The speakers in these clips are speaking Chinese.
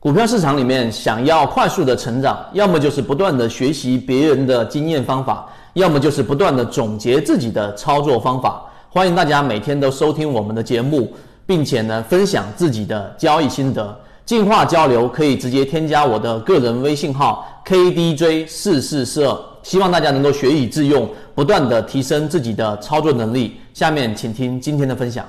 股票市场里面，想要快速的成长，要么就是不断的学习别人的经验方法，要么就是不断的总结自己的操作方法。欢迎大家每天都收听我们的节目，并且呢分享自己的交易心得，进化交流可以直接添加我的个人微信号 KDJ 四四四二。希望大家能够学以致用，不断的提升自己的操作能力。下面请听今天的分享。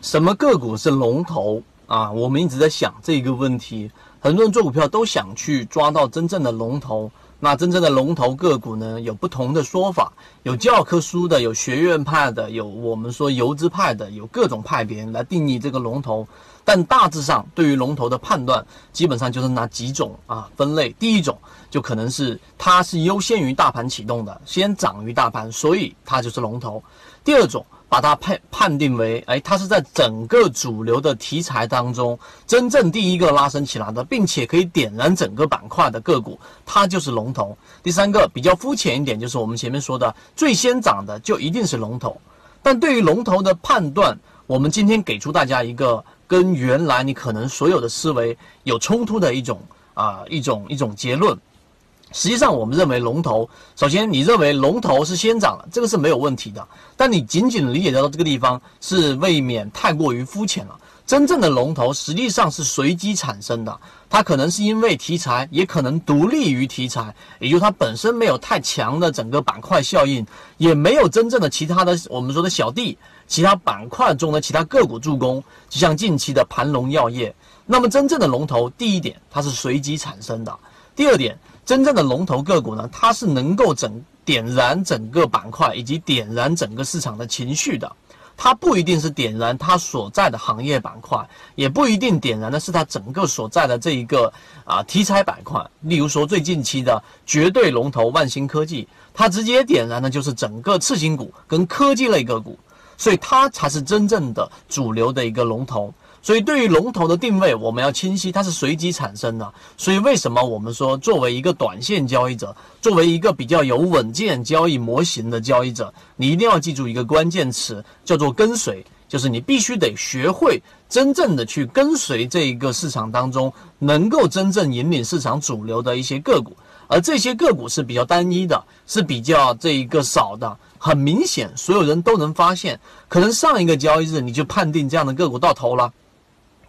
什么个股是龙头？啊，我们一直在想这个问题，很多人做股票都想去抓到真正的龙头。那真正的龙头个股呢，有不同的说法，有教科书的，有学院派的，有我们说游资派的，有各种派别来定义这个龙头。但大致上，对于龙头的判断，基本上就是那几种啊分类。第一种就可能是它是优先于大盘启动的，先涨于大盘，所以它就是龙头。第二种。把它判判定为，哎，它是在整个主流的题材当中真正第一个拉升起来的，并且可以点燃整个板块的个股，它就是龙头。第三个比较肤浅一点，就是我们前面说的最先涨的就一定是龙头。但对于龙头的判断，我们今天给出大家一个跟原来你可能所有的思维有冲突的一种啊一种一种结论。实际上，我们认为龙头，首先你认为龙头是先涨了，这个是没有问题的。但你仅仅理解到这个地方，是未免太过于肤浅了。真正的龙头实际上是随机产生的，它可能是因为题材，也可能独立于题材，也就它本身没有太强的整个板块效应，也没有真正的其他的我们说的小弟，其他板块中的其他个股助攻，就像近期的盘龙药业。那么真正的龙头，第一点它是随机产生的，第二点。真正的龙头个股呢，它是能够整点燃整个板块以及点燃整个市场的情绪的。它不一定是点燃它所在的行业板块，也不一定点燃的是它整个所在的这一个啊题材板块。例如说最近期的绝对龙头万兴科技，它直接点燃的就是整个次新股跟科技类个股，所以它才是真正的主流的一个龙头。所以，对于龙头的定位，我们要清晰，它是随机产生的。所以，为什么我们说，作为一个短线交易者，作为一个比较有稳健交易模型的交易者，你一定要记住一个关键词，叫做跟随，就是你必须得学会真正的去跟随这一个市场当中，能够真正引领市场主流的一些个股。而这些个股是比较单一的，是比较这一个少的。很明显，所有人都能发现，可能上一个交易日你就判定这样的个股到头了。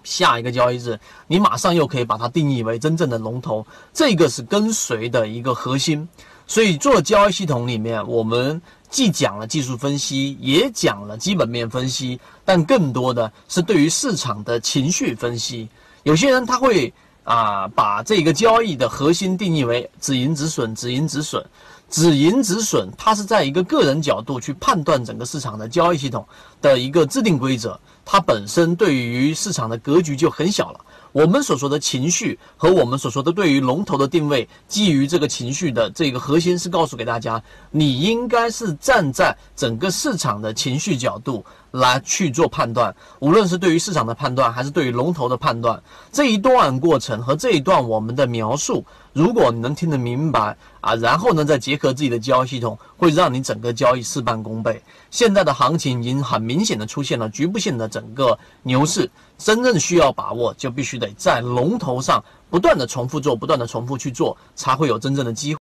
下一个交易日，你马上又可以把它定义为真正的龙头，这个是跟随的一个核心。所以做交易系统里面，我们既讲了技术分析，也讲了基本面分析，但更多的是对于市场的情绪分析。有些人他会啊，把这个交易的核心定义为止盈止损，止盈止损。止盈止损，它是在一个个人角度去判断整个市场的交易系统的一个制定规则，它本身对于市场的格局就很小了。我们所说的情绪和我们所说的对于龙头的定位，基于这个情绪的这个核心是告诉给大家，你应该是站在整个市场的情绪角度来去做判断，无论是对于市场的判断，还是对于龙头的判断，这一段过程和这一段我们的描述。如果你能听得明白啊，然后呢再结合自己的交易系统，会让你整个交易事半功倍。现在的行情已经很明显的出现了局部性的整个牛市，真正需要把握，就必须得在龙头上不断的重复做，不断的重复去做，才会有真正的机会。